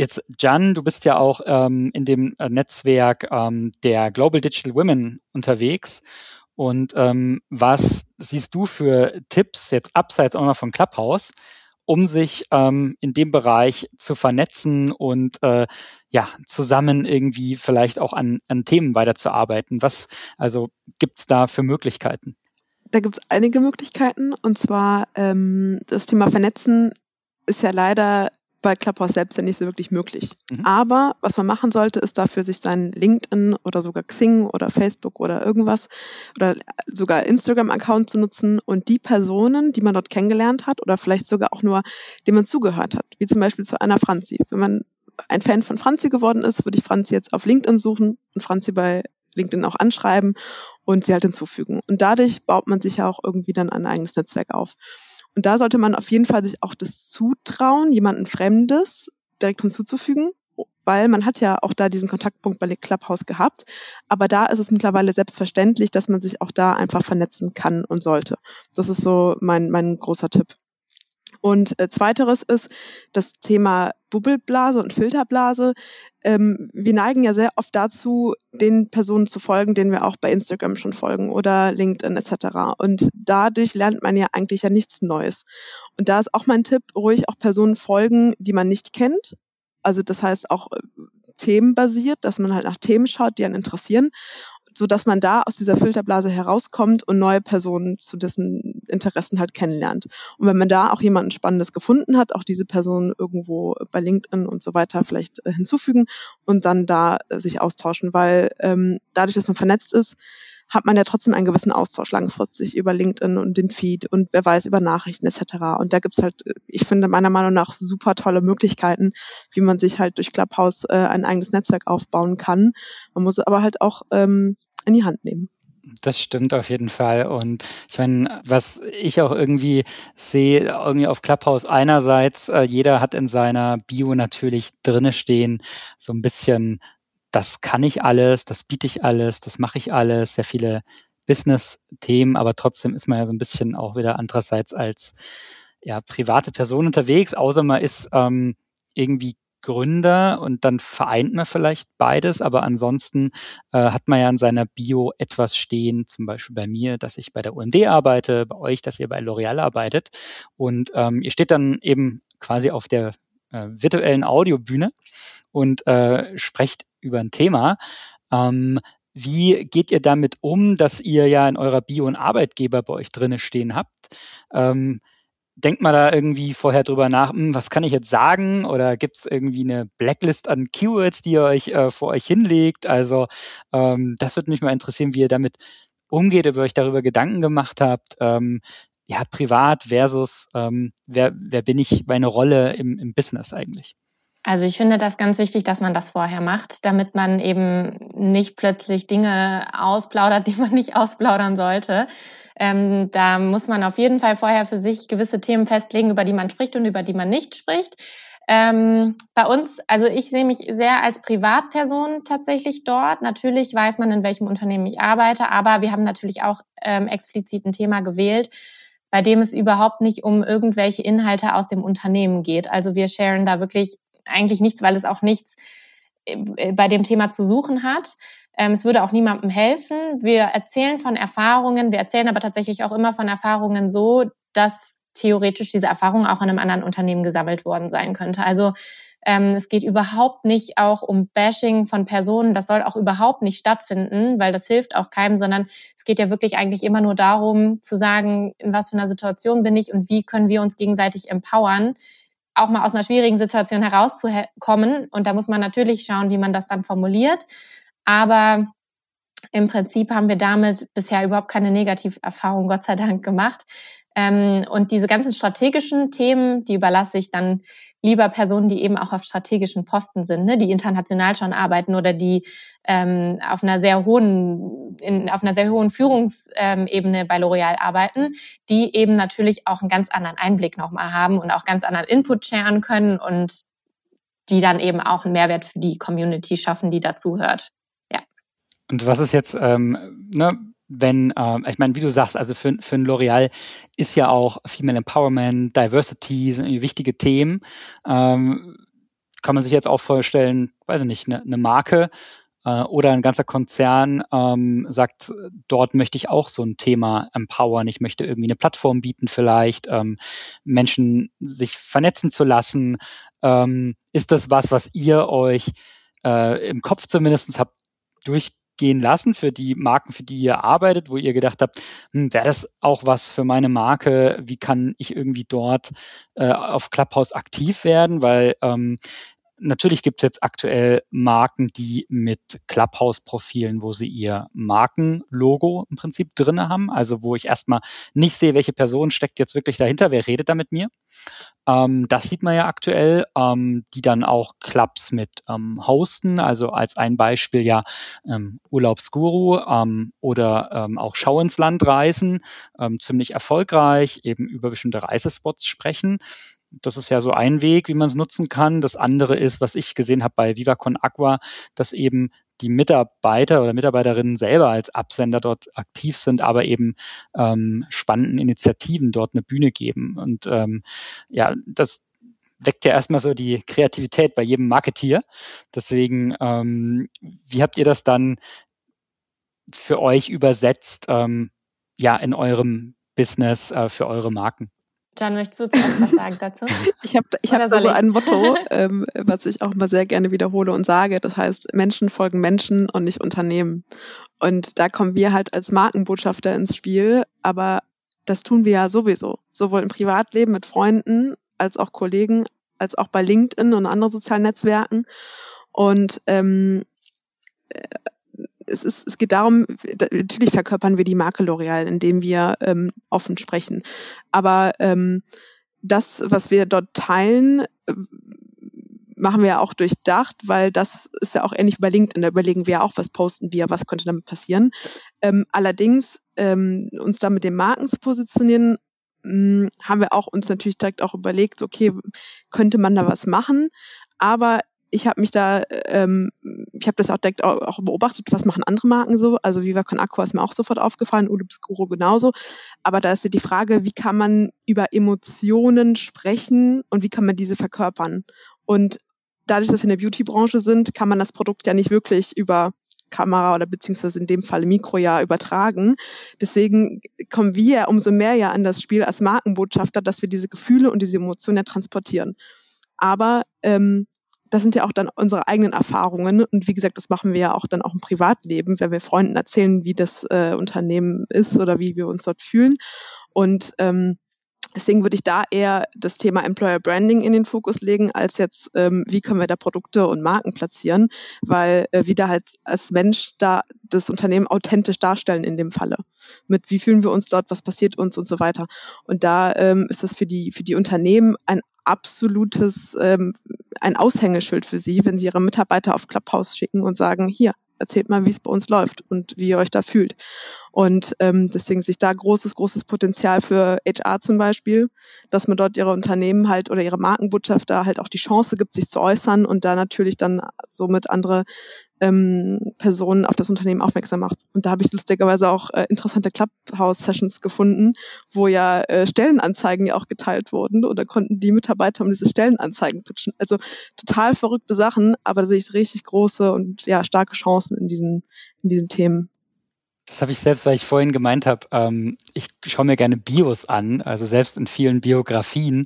Jetzt, Jan, du bist ja auch ähm, in dem äh, Netzwerk ähm, der Global Digital Women unterwegs. Und ähm, was siehst du für Tipps jetzt abseits auch noch von Clubhouse, um sich ähm, in dem Bereich zu vernetzen und äh, ja, zusammen irgendwie vielleicht auch an, an Themen weiterzuarbeiten? Was, also gibt es da für Möglichkeiten? Da gibt es einige Möglichkeiten. Und zwar ähm, das Thema Vernetzen ist ja leider bei Clubhouse selbst ja nicht so wirklich möglich. Mhm. Aber was man machen sollte, ist dafür, sich seinen LinkedIn oder sogar Xing oder Facebook oder irgendwas oder sogar Instagram-Account zu nutzen und die Personen, die man dort kennengelernt hat oder vielleicht sogar auch nur, denen man zugehört hat, wie zum Beispiel zu einer Franzi. Wenn man ein Fan von Franzi geworden ist, würde ich Franzi jetzt auf LinkedIn suchen und Franzi bei LinkedIn auch anschreiben und sie halt hinzufügen. Und dadurch baut man sich ja auch irgendwie dann ein eigenes Netzwerk auf. Und da sollte man auf jeden Fall sich auch das zutrauen, jemanden Fremdes direkt hinzuzufügen, weil man hat ja auch da diesen Kontaktpunkt bei Clubhouse gehabt. Aber da ist es mittlerweile selbstverständlich, dass man sich auch da einfach vernetzen kann und sollte. Das ist so mein, mein großer Tipp. Und äh, zweiteres ist das Thema Bubbelblase und Filterblase. Ähm, wir neigen ja sehr oft dazu, den Personen zu folgen, denen wir auch bei Instagram schon folgen oder LinkedIn etc. Und dadurch lernt man ja eigentlich ja nichts Neues. Und da ist auch mein Tipp, ruhig auch Personen folgen, die man nicht kennt. Also das heißt auch äh, themenbasiert, dass man halt nach Themen schaut, die einen interessieren so dass man da aus dieser Filterblase herauskommt und neue Personen zu dessen Interessen halt kennenlernt. Und wenn man da auch jemanden Spannendes gefunden hat, auch diese Person irgendwo bei LinkedIn und so weiter vielleicht äh, hinzufügen und dann da äh, sich austauschen, weil ähm, dadurch, dass man vernetzt ist, hat man ja trotzdem einen gewissen Austausch langfristig über LinkedIn und den Feed und wer weiß über Nachrichten etc. Und da gibt's halt, ich finde meiner Meinung nach super tolle Möglichkeiten, wie man sich halt durch Clubhouse äh, ein eigenes Netzwerk aufbauen kann. Man muss es aber halt auch ähm, in die Hand nehmen. Das stimmt auf jeden Fall. Und ich meine, was ich auch irgendwie sehe, irgendwie auf Clubhouse einerseits, äh, jeder hat in seiner Bio natürlich drinne stehen, so ein bisschen das kann ich alles, das biete ich alles, das mache ich alles, sehr viele Business-Themen, aber trotzdem ist man ja so ein bisschen auch wieder andererseits als ja, private Person unterwegs, außer man ist ähm, irgendwie Gründer und dann vereint man vielleicht beides, aber ansonsten äh, hat man ja in seiner Bio etwas stehen, zum Beispiel bei mir, dass ich bei der UMD arbeite, bei euch, dass ihr bei L'Oreal arbeitet und ähm, ihr steht dann eben quasi auf der äh, virtuellen Audiobühne und äh, sprecht über ein Thema. Ähm, wie geht ihr damit um, dass ihr ja in eurer Bio einen Arbeitgeber bei euch drinne stehen habt? Ähm, denkt man da irgendwie vorher drüber nach, hm, was kann ich jetzt sagen? Oder gibt es irgendwie eine Blacklist an Keywords, die ihr euch äh, vor euch hinlegt? Also ähm, das würde mich mal interessieren, wie ihr damit umgeht, ob ihr euch darüber Gedanken gemacht habt. Ähm, ja, privat versus ähm, wer, wer bin ich, meine Rolle im, im Business eigentlich? Also ich finde das ganz wichtig, dass man das vorher macht, damit man eben nicht plötzlich Dinge ausplaudert, die man nicht ausplaudern sollte. Ähm, da muss man auf jeden Fall vorher für sich gewisse Themen festlegen, über die man spricht und über die man nicht spricht. Ähm, bei uns, also ich sehe mich sehr als Privatperson tatsächlich dort. Natürlich weiß man, in welchem Unternehmen ich arbeite, aber wir haben natürlich auch ähm, explizit ein Thema gewählt, bei dem es überhaupt nicht um irgendwelche Inhalte aus dem Unternehmen geht. Also wir sharen da wirklich eigentlich nichts, weil es auch nichts äh, bei dem Thema zu suchen hat. Ähm, es würde auch niemandem helfen. Wir erzählen von Erfahrungen, wir erzählen aber tatsächlich auch immer von Erfahrungen so, dass theoretisch diese Erfahrung auch in einem anderen Unternehmen gesammelt worden sein könnte. Also ähm, es geht überhaupt nicht auch um Bashing von Personen. Das soll auch überhaupt nicht stattfinden, weil das hilft auch keinem, sondern es geht ja wirklich eigentlich immer nur darum zu sagen, in was für einer Situation bin ich und wie können wir uns gegenseitig empowern, auch mal aus einer schwierigen Situation herauszukommen. Und da muss man natürlich schauen, wie man das dann formuliert. Aber im Prinzip haben wir damit bisher überhaupt keine Negativerfahrung, Gott sei Dank, gemacht. Ähm, und diese ganzen strategischen Themen, die überlasse ich dann lieber Personen, die eben auch auf strategischen Posten sind, ne, die international schon arbeiten oder die ähm, auf einer sehr hohen, in, auf einer sehr hohen Führungsebene bei L'Oreal arbeiten, die eben natürlich auch einen ganz anderen Einblick nochmal haben und auch ganz anderen Input sharen können und die dann eben auch einen Mehrwert für die Community schaffen, die dazuhört. Ja. Und was ist jetzt, ähm, ne, wenn, ähm, ich meine, wie du sagst, also für, für ein L'Oreal ist ja auch Female Empowerment, Diversity sind irgendwie wichtige Themen. Ähm, kann man sich jetzt auch vorstellen, weiß ich nicht, eine, eine Marke äh, oder ein ganzer Konzern ähm, sagt, dort möchte ich auch so ein Thema empowern. Ich möchte irgendwie eine Plattform bieten, vielleicht ähm, Menschen sich vernetzen zu lassen. Ähm, ist das was, was ihr euch äh, im Kopf zumindest habt durch gehen lassen für die Marken, für die ihr arbeitet, wo ihr gedacht habt, hm, wäre das auch was für meine Marke? Wie kann ich irgendwie dort äh, auf Clubhouse aktiv werden? Weil ähm, Natürlich gibt es jetzt aktuell Marken, die mit Clubhouse-Profilen, wo sie ihr Markenlogo im Prinzip drinne haben, also wo ich erstmal nicht sehe, welche Person steckt jetzt wirklich dahinter, wer redet da mit mir. Ähm, das sieht man ja aktuell, ähm, die dann auch Clubs mit ähm, hosten, also als ein Beispiel ja ähm, Urlaubsguru ähm, oder ähm, auch Schau ins Land reisen, ziemlich erfolgreich, eben über bestimmte Reisespots sprechen. Das ist ja so ein Weg, wie man es nutzen kann. Das andere ist, was ich gesehen habe bei VivaCon Aqua, dass eben die Mitarbeiter oder Mitarbeiterinnen selber als Absender dort aktiv sind, aber eben ähm, spannenden Initiativen dort eine Bühne geben. Und ähm, ja, das weckt ja erstmal so die Kreativität bei jedem Marketier. Deswegen, ähm, wie habt ihr das dann für euch übersetzt, ähm, ja, in eurem Business äh, für eure Marken? John, möchtest du zuerst was sagen dazu? ich habe ich hab so ein Motto, ähm, was ich auch mal sehr gerne wiederhole und sage. Das heißt, Menschen folgen Menschen und nicht Unternehmen. Und da kommen wir halt als Markenbotschafter ins Spiel, aber das tun wir ja sowieso. Sowohl im Privatleben mit Freunden als auch Kollegen, als auch bei LinkedIn und anderen sozialen Netzwerken. Und ähm, es, ist, es geht darum, natürlich verkörpern wir die Marke L'Oreal, indem wir ähm, offen sprechen. Aber ähm, das, was wir dort teilen, äh, machen wir ja auch durchdacht, weil das ist ja auch ähnlich bei LinkedIn. Da überlegen wir auch, was posten wir, was könnte damit passieren. Ähm, allerdings ähm, uns da mit den Marken zu positionieren, mh, hm, haben wir auch uns natürlich direkt auch überlegt, okay, könnte man da was machen? Aber ich habe mich da, ähm, ich habe das auch direkt auch, auch, beobachtet, was machen andere Marken so. Also Viva Con Aqua ist mir auch sofort aufgefallen, Udubscuro genauso. Aber da ist ja die Frage, wie kann man über Emotionen sprechen und wie kann man diese verkörpern? Und dadurch, dass wir in der Beauty-Branche sind, kann man das Produkt ja nicht wirklich über Kamera oder beziehungsweise in dem Fall Mikro ja übertragen. Deswegen kommen wir ja umso mehr ja an das Spiel als Markenbotschafter, dass wir diese Gefühle und diese Emotionen ja transportieren. Aber ähm, das sind ja auch dann unsere eigenen Erfahrungen. Und wie gesagt, das machen wir ja auch dann auch im Privatleben, wenn wir Freunden erzählen, wie das äh, Unternehmen ist oder wie wir uns dort fühlen. Und ähm, Deswegen würde ich da eher das Thema Employer Branding in den Fokus legen, als jetzt, ähm, wie können wir da Produkte und Marken platzieren, weil äh, wir da halt als Mensch da das Unternehmen authentisch darstellen in dem Falle. Mit wie fühlen wir uns dort, was passiert uns und so weiter. Und da ähm, ist das für die, für die Unternehmen ein absolutes, ähm, ein Aushängeschild für sie, wenn sie ihre Mitarbeiter auf Clubhouse schicken und sagen, hier, erzählt mal, wie es bei uns läuft und wie ihr euch da fühlt. Und ähm, deswegen sich da großes, großes Potenzial für HR zum Beispiel, dass man dort ihre Unternehmen halt oder ihre Markenbotschafter halt auch die Chance gibt, sich zu äußern und da natürlich dann somit andere ähm, Personen auf das Unternehmen aufmerksam macht. Und da habe ich lustigerweise auch äh, interessante Clubhouse-Sessions gefunden, wo ja äh, Stellenanzeigen ja auch geteilt wurden oder konnten die Mitarbeiter um diese Stellenanzeigen pitchen. Also total verrückte Sachen, aber da sehe ich richtig große und ja starke Chancen in diesen in diesen Themen. Das habe ich selbst, weil ich vorhin gemeint habe, ähm, ich schaue mir gerne Bios an, also selbst in vielen Biografien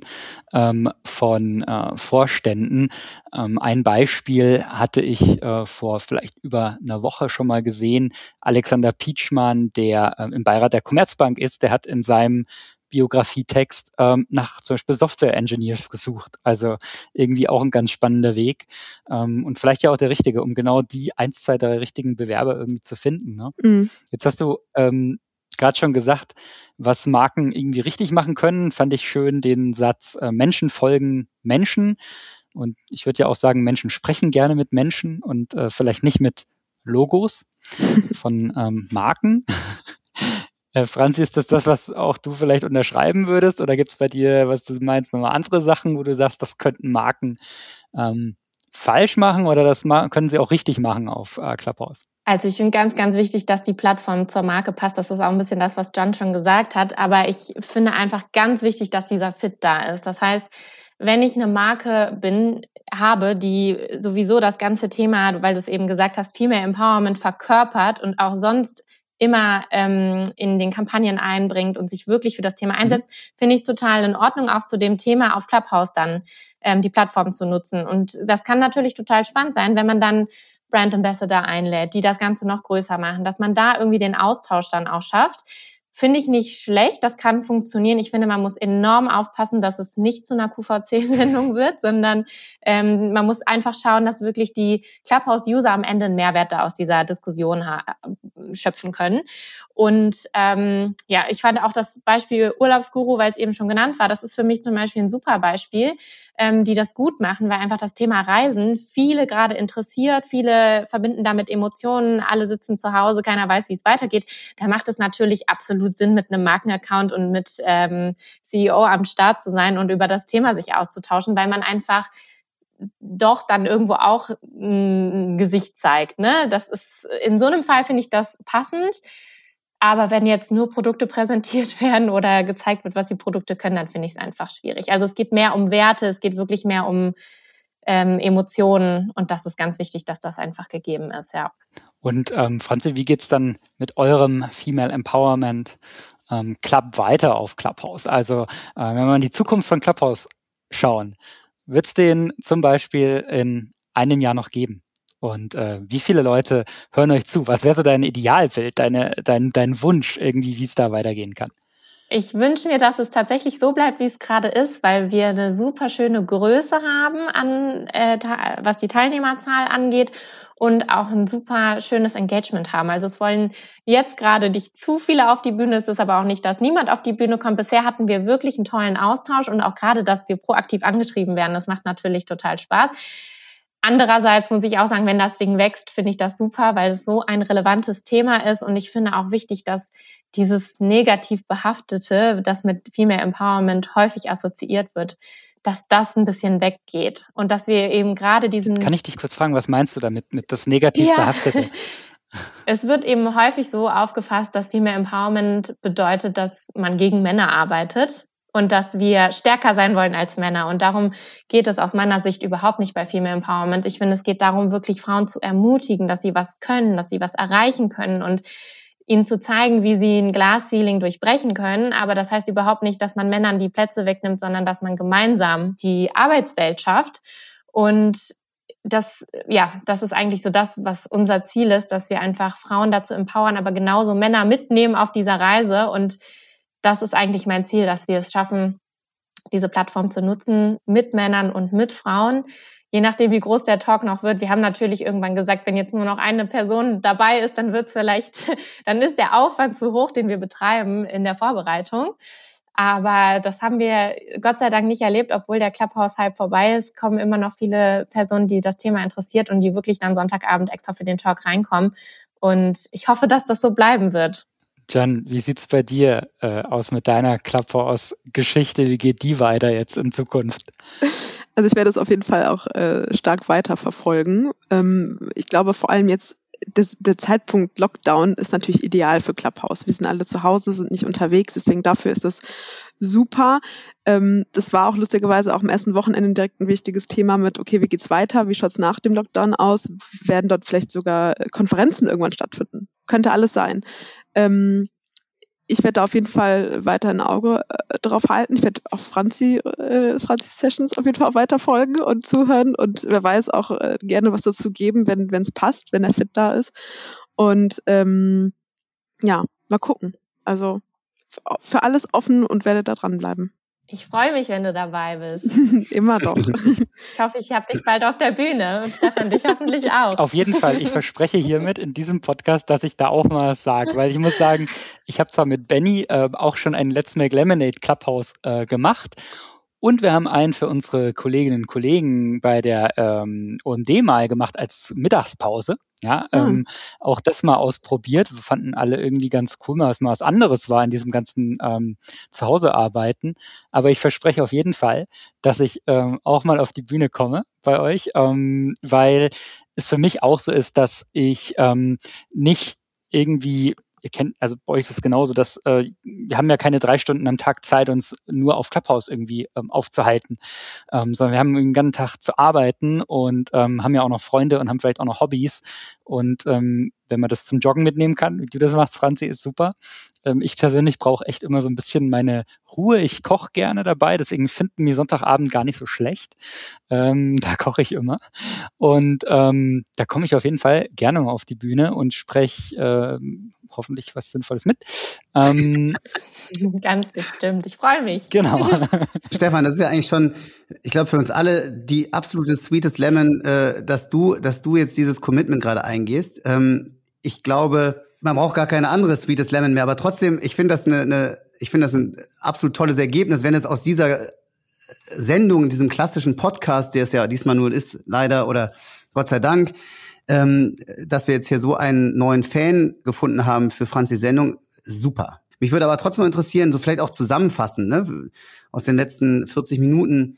ähm, von äh, Vorständen. Ähm, ein Beispiel hatte ich äh, vor vielleicht über einer Woche schon mal gesehen. Alexander Pietschmann, der äh, im Beirat der Commerzbank ist, der hat in seinem Biografietext ähm, nach zum Beispiel Software-Engineers gesucht. Also irgendwie auch ein ganz spannender Weg ähm, und vielleicht ja auch der richtige, um genau die eins, zwei, drei richtigen Bewerber irgendwie zu finden. Ne? Mhm. Jetzt hast du ähm, gerade schon gesagt, was Marken irgendwie richtig machen können, fand ich schön den Satz, äh, Menschen folgen Menschen. Und ich würde ja auch sagen, Menschen sprechen gerne mit Menschen und äh, vielleicht nicht mit Logos von ähm, Marken. Äh, Franzi, ist das das, was auch du vielleicht unterschreiben würdest? Oder gibt es bei dir, was du meinst, nochmal andere Sachen, wo du sagst, das könnten Marken ähm, falsch machen oder das können sie auch richtig machen auf äh, Clubhouse? Also ich finde ganz, ganz wichtig, dass die Plattform zur Marke passt. Das ist auch ein bisschen das, was John schon gesagt hat. Aber ich finde einfach ganz wichtig, dass dieser Fit da ist. Das heißt, wenn ich eine Marke bin, habe, die sowieso das ganze Thema, weil du es eben gesagt hast, viel mehr Empowerment verkörpert und auch sonst immer ähm, in den Kampagnen einbringt und sich wirklich für das Thema mhm. einsetzt, mhm. finde ich es total in Ordnung, auch zu dem Thema auf Clubhouse dann ähm, die Plattform zu nutzen. Und das kann natürlich total spannend sein, wenn man dann Brand Ambassador einlädt, die das Ganze noch größer machen, dass man da irgendwie den Austausch dann auch schafft. Finde ich nicht schlecht, das kann funktionieren. Ich finde, man muss enorm aufpassen, dass es nicht zu einer QVC-Sendung wird, sondern ähm, man muss einfach schauen, dass wirklich die Clubhouse-User am Ende einen Mehrwert da aus dieser Diskussion schöpfen können. Und ähm, ja, ich fand auch das Beispiel Urlaubsguru, weil es eben schon genannt war, das ist für mich zum Beispiel ein super Beispiel, ähm, die das gut machen, weil einfach das Thema Reisen viele gerade interessiert, viele verbinden damit Emotionen, alle sitzen zu Hause, keiner weiß, wie es weitergeht. Da macht es natürlich absolut Sinn, mit einem Markenaccount und mit ähm, CEO am Start zu sein und über das Thema sich auszutauschen, weil man einfach doch dann irgendwo auch ein Gesicht zeigt. Ne? Das ist in so einem Fall finde ich das passend. Aber wenn jetzt nur Produkte präsentiert werden oder gezeigt wird, was die Produkte können, dann finde ich es einfach schwierig. Also es geht mehr um Werte, es geht wirklich mehr um ähm, Emotionen und das ist ganz wichtig, dass das einfach gegeben ist, ja. Und ähm, Franzi, wie geht's dann mit eurem Female Empowerment ähm, Club weiter auf Clubhouse? Also äh, wenn wir in die Zukunft von Clubhouse schauen, wird es den zum Beispiel in einem Jahr noch geben? Und äh, wie viele Leute hören euch zu? Was wäre so dein Idealbild, deine, dein, dein Wunsch irgendwie, wie es da weitergehen kann? Ich wünsche mir, dass es tatsächlich so bleibt, wie es gerade ist, weil wir eine super schöne Größe haben, an, äh, was die Teilnehmerzahl angeht und auch ein super schönes Engagement haben. Also es wollen jetzt gerade nicht zu viele auf die Bühne, es ist aber auch nicht, dass niemand auf die Bühne kommt. Bisher hatten wir wirklich einen tollen Austausch und auch gerade, dass wir proaktiv angeschrieben werden, das macht natürlich total Spaß. Andererseits muss ich auch sagen, wenn das Ding wächst, finde ich das super, weil es so ein relevantes Thema ist und ich finde auch wichtig, dass dieses negativ behaftete, das mit Female Empowerment häufig assoziiert wird, dass das ein bisschen weggeht und dass wir eben gerade diesen. Kann ich dich kurz fragen, was meinst du damit mit das negativ ja. behaftete? Es wird eben häufig so aufgefasst, dass Female Empowerment bedeutet, dass man gegen Männer arbeitet und dass wir stärker sein wollen als Männer. Und darum geht es aus meiner Sicht überhaupt nicht bei Female Empowerment. Ich finde, es geht darum, wirklich Frauen zu ermutigen, dass sie was können, dass sie was erreichen können und ihnen zu zeigen, wie sie ein Glasceiling durchbrechen können. Aber das heißt überhaupt nicht, dass man Männern die Plätze wegnimmt, sondern dass man gemeinsam die Arbeitswelt schafft. Und das, ja, das ist eigentlich so das, was unser Ziel ist, dass wir einfach Frauen dazu empowern, aber genauso Männer mitnehmen auf dieser Reise. Und das ist eigentlich mein Ziel, dass wir es schaffen, diese Plattform zu nutzen mit Männern und mit Frauen, je nachdem, wie groß der Talk noch wird. Wir haben natürlich irgendwann gesagt, wenn jetzt nur noch eine Person dabei ist, dann wird vielleicht, dann ist der Aufwand zu hoch, den wir betreiben in der Vorbereitung. Aber das haben wir Gott sei Dank nicht erlebt, obwohl der Clubhouse-Hype vorbei ist, kommen immer noch viele Personen, die das Thema interessiert und die wirklich dann Sonntagabend extra für den Talk reinkommen. Und ich hoffe, dass das so bleiben wird. Jan, wie sieht's bei dir äh, aus mit deiner Clubhouse-Geschichte? Wie geht die weiter jetzt in Zukunft? Also ich werde es auf jeden Fall auch äh, stark weiter verfolgen. Ähm, ich glaube vor allem jetzt, das, der Zeitpunkt Lockdown ist natürlich ideal für Clubhouse. Wir sind alle zu Hause, sind nicht unterwegs, deswegen dafür ist das super. Ähm, das war auch lustigerweise auch im ersten Wochenende direkt ein wichtiges Thema mit, okay, wie geht's weiter? Wie schaut's nach dem Lockdown aus? Werden dort vielleicht sogar Konferenzen irgendwann stattfinden? Könnte alles sein. Ähm, ich werde da auf jeden Fall weiter ein Auge äh, drauf halten. Ich werde auch Franzi, äh, Franzi Sessions auf jeden Fall auch weiter folgen und zuhören und wer weiß auch äh, gerne was dazu geben, wenn es passt, wenn er fit da ist. Und ähm, ja, mal gucken. Also für alles offen und werde da dranbleiben. Ich freue mich, wenn du dabei bist. Immer doch. Ich hoffe, ich habe dich bald auf der Bühne und Stefan, dich hoffentlich auch. Auf jeden Fall. Ich verspreche hiermit in diesem Podcast, dass ich da auch mal was sage, weil ich muss sagen, ich habe zwar mit Benny äh, auch schon einen Let's Make Lemonade Clubhouse äh, gemacht und wir haben einen für unsere Kolleginnen und Kollegen bei der ähm, OMD mal gemacht als Mittagspause. Ja, mhm. ähm, auch das mal ausprobiert. Wir fanden alle irgendwie ganz cool, mal was mal was anderes war in diesem ganzen ähm, Zuhause-Arbeiten. Aber ich verspreche auf jeden Fall, dass ich ähm, auch mal auf die Bühne komme bei euch, ähm, weil es für mich auch so ist, dass ich ähm, nicht irgendwie ihr kennt, also bei euch ist es genauso, dass äh, wir haben ja keine drei Stunden am Tag Zeit, uns nur auf Clubhouse irgendwie ähm, aufzuhalten, ähm, sondern wir haben den ganzen Tag zu arbeiten und ähm, haben ja auch noch Freunde und haben vielleicht auch noch Hobbys. Und ähm, wenn man das zum Joggen mitnehmen kann, wie du das machst, Franzi, ist super. Ähm, ich persönlich brauche echt immer so ein bisschen meine Ruhe. Ich koche gerne dabei, deswegen finden mir Sonntagabend gar nicht so schlecht. Ähm, da koche ich immer. Und ähm, da komme ich auf jeden Fall gerne mal auf die Bühne und spreche ähm, hoffentlich was Sinnvolles mit. Ähm, Ganz bestimmt. Ich freue mich. Genau. Stefan, das ist ja eigentlich schon, ich glaube, für uns alle die absolute sweetest Lemon, äh, dass du, dass du jetzt dieses Commitment gerade eingehst. Ähm, ich glaube, man braucht gar keine andere Sweetest Lemon mehr, aber trotzdem, ich finde das eine, eine ich finde das ein absolut tolles Ergebnis, wenn es aus dieser Sendung, diesem klassischen Podcast, der es ja diesmal nur ist, leider oder Gott sei Dank, ähm, dass wir jetzt hier so einen neuen Fan gefunden haben für Franzis Sendung, super. Mich würde aber trotzdem interessieren, so vielleicht auch zusammenfassen, ne, aus den letzten 40 Minuten,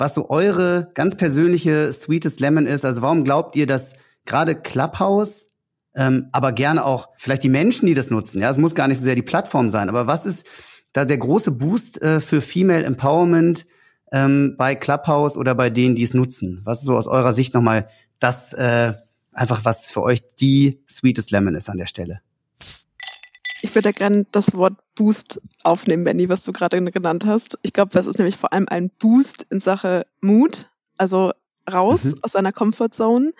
was so eure ganz persönliche Sweetest Lemon ist. Also warum glaubt ihr, dass gerade Clubhouse, ähm, aber gerne auch vielleicht die Menschen, die das nutzen, ja, es muss gar nicht so sehr die Plattform sein, aber was ist da der große Boost äh, für Female Empowerment ähm, bei Clubhouse oder bei denen, die es nutzen? Was ist so aus eurer Sicht nochmal das, äh, einfach was für euch die Sweetest Lemon ist an der Stelle. Ich würde gerne das Wort Boost aufnehmen, Benny, was du gerade genannt hast. Ich glaube, das ist nämlich vor allem ein Boost in Sache Mut, also raus mhm. aus einer Comfortzone,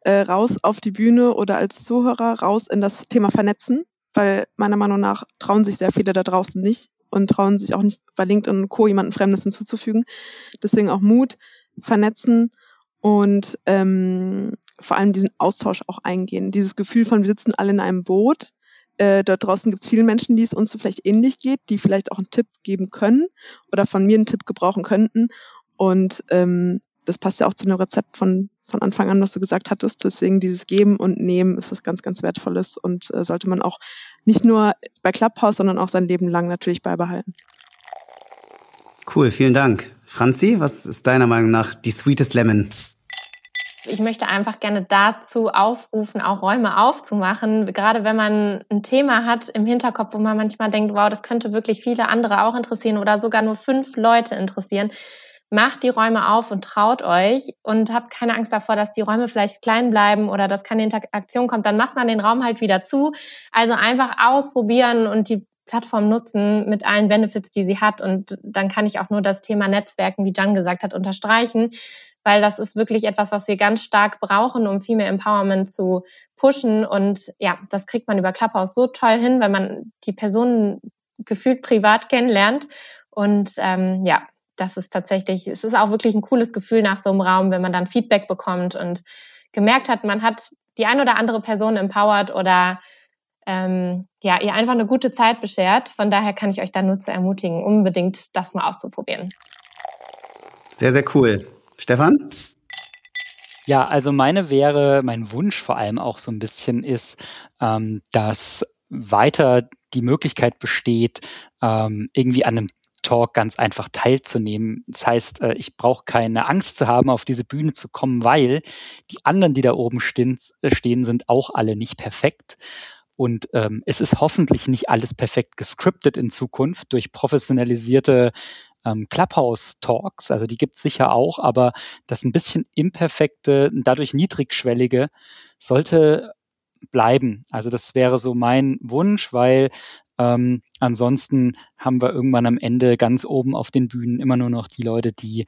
äh, raus auf die Bühne oder als Zuhörer raus in das Thema Vernetzen, weil meiner Meinung nach trauen sich sehr viele da draußen nicht und trauen sich auch nicht bei LinkedIn und Co. jemanden Fremdes hinzuzufügen. Deswegen auch Mut, vernetzen und ähm, vor allem diesen Austausch auch eingehen. Dieses Gefühl von, wir sitzen alle in einem Boot. Äh, dort draußen gibt es viele Menschen, die es uns vielleicht ähnlich geht, die vielleicht auch einen Tipp geben können oder von mir einen Tipp gebrauchen könnten. Und ähm, das passt ja auch zu einem Rezept von, von Anfang an, was du gesagt hattest. Deswegen dieses Geben und Nehmen ist was ganz, ganz Wertvolles und äh, sollte man auch nicht nur bei Clubhouse, sondern auch sein Leben lang natürlich beibehalten. Cool, vielen Dank. Franzi, was ist deiner Meinung nach die Sweetest Lemon? Ich möchte einfach gerne dazu aufrufen, auch Räume aufzumachen, gerade wenn man ein Thema hat im Hinterkopf, wo man manchmal denkt, wow, das könnte wirklich viele andere auch interessieren oder sogar nur fünf Leute interessieren. Macht die Räume auf und traut euch und habt keine Angst davor, dass die Räume vielleicht klein bleiben oder dass keine Interaktion kommt. Dann macht man den Raum halt wieder zu. Also einfach ausprobieren und die Plattform nutzen mit allen Benefits, die sie hat. Und dann kann ich auch nur das Thema Netzwerken, wie Jan gesagt hat, unterstreichen weil das ist wirklich etwas, was wir ganz stark brauchen, um Female Empowerment zu pushen. Und ja, das kriegt man über Clubhouse so toll hin, wenn man die Personen gefühlt privat kennenlernt. Und ähm, ja, das ist tatsächlich, es ist auch wirklich ein cooles Gefühl nach so einem Raum, wenn man dann Feedback bekommt und gemerkt hat, man hat die ein oder andere Person empowered oder ähm, ja, ihr einfach eine gute Zeit beschert. Von daher kann ich euch da nur zu ermutigen, unbedingt das mal auszuprobieren. Sehr, sehr cool. Stefan? Ja, also meine wäre, mein Wunsch vor allem auch so ein bisschen ist, ähm, dass weiter die Möglichkeit besteht, ähm, irgendwie an einem Talk ganz einfach teilzunehmen. Das heißt, äh, ich brauche keine Angst zu haben, auf diese Bühne zu kommen, weil die anderen, die da oben stehen, äh, stehen sind auch alle nicht perfekt. Und ähm, es ist hoffentlich nicht alles perfekt gescriptet in Zukunft durch professionalisierte ähm, Clubhouse-Talks, also die gibt es sicher auch, aber das ein bisschen imperfekte, dadurch niedrigschwellige sollte bleiben. Also das wäre so mein Wunsch, weil ähm, ansonsten haben wir irgendwann am Ende ganz oben auf den Bühnen immer nur noch die Leute, die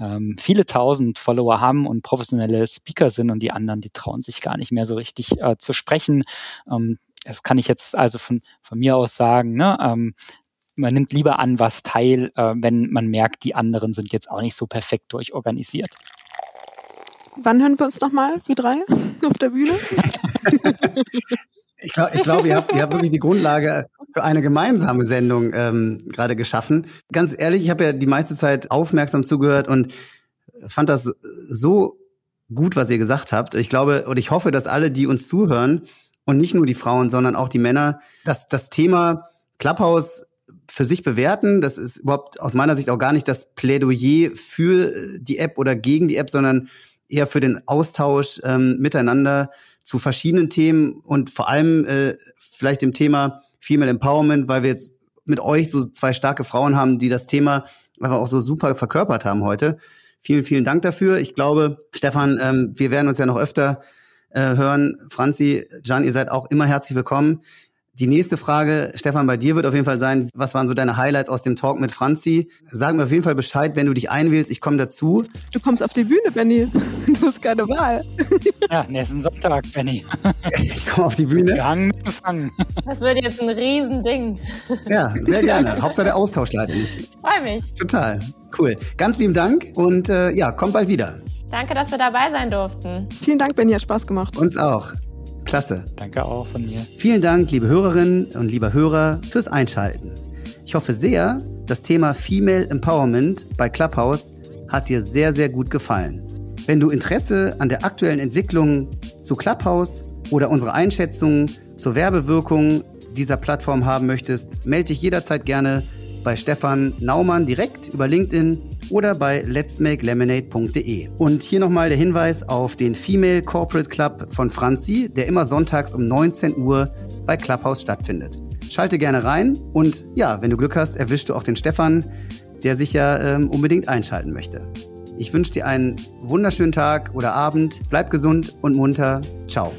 ähm, viele tausend Follower haben und professionelle Speaker sind und die anderen, die trauen sich gar nicht mehr so richtig äh, zu sprechen. Ähm, das kann ich jetzt also von, von mir aus sagen. Ne? Ähm, man nimmt lieber an was teil, äh, wenn man merkt, die anderen sind jetzt auch nicht so perfekt durchorganisiert. Wann hören wir uns nochmal, wir drei, auf der Bühne? ich glaube, ich glaub, ihr, habt, ihr habt wirklich die Grundlage für eine gemeinsame Sendung ähm, gerade geschaffen. Ganz ehrlich, ich habe ja die meiste Zeit aufmerksam zugehört und fand das so gut, was ihr gesagt habt. Ich glaube und ich hoffe, dass alle, die uns zuhören, und nicht nur die Frauen, sondern auch die Männer, dass das Thema Clubhouse für sich bewerten. Das ist überhaupt aus meiner Sicht auch gar nicht das Plädoyer für die App oder gegen die App, sondern eher für den Austausch ähm, miteinander zu verschiedenen Themen und vor allem äh, vielleicht dem Thema Female Empowerment, weil wir jetzt mit euch so zwei starke Frauen haben, die das Thema einfach auch so super verkörpert haben heute. Vielen, vielen Dank dafür. Ich glaube, Stefan, ähm, wir werden uns ja noch öfter äh, hören. Franzi, Jan, ihr seid auch immer herzlich willkommen. Die nächste Frage, Stefan, bei dir wird auf jeden Fall sein, was waren so deine Highlights aus dem Talk mit Franzi? Sag mir auf jeden Fall Bescheid, wenn du dich einwählst. Ich komme dazu. Du kommst auf die Bühne, Benny. Du hast keine Wahl. Ja, nächsten Sonntag, Benny. Ich komme auf die Bühne. Gehangen mitgefangen. Das wird jetzt ein Riesending. Ja, sehr gerne. Hauptsache der Austausch leider nicht. Ich freue mich. Total. Cool. Ganz lieben Dank und äh, ja, kommt bald wieder. Danke, dass wir dabei sein durften. Vielen Dank, Benny. Hat Spaß gemacht. Uns auch. Klasse. Danke auch von mir. Vielen Dank, liebe Hörerinnen und lieber Hörer, fürs Einschalten. Ich hoffe sehr, das Thema Female Empowerment bei Clubhouse hat dir sehr, sehr gut gefallen. Wenn du Interesse an der aktuellen Entwicklung zu Clubhouse oder unsere Einschätzungen zur Werbewirkung dieser Plattform haben möchtest, melde dich jederzeit gerne bei Stefan Naumann direkt über LinkedIn oder bei letsmakelemonade.de. Und hier nochmal der Hinweis auf den Female Corporate Club von Franzi, der immer sonntags um 19 Uhr bei Clubhouse stattfindet. Schalte gerne rein und ja, wenn du Glück hast, erwischst du auch den Stefan, der sich ja ähm, unbedingt einschalten möchte. Ich wünsche dir einen wunderschönen Tag oder Abend. Bleib gesund und munter. Ciao.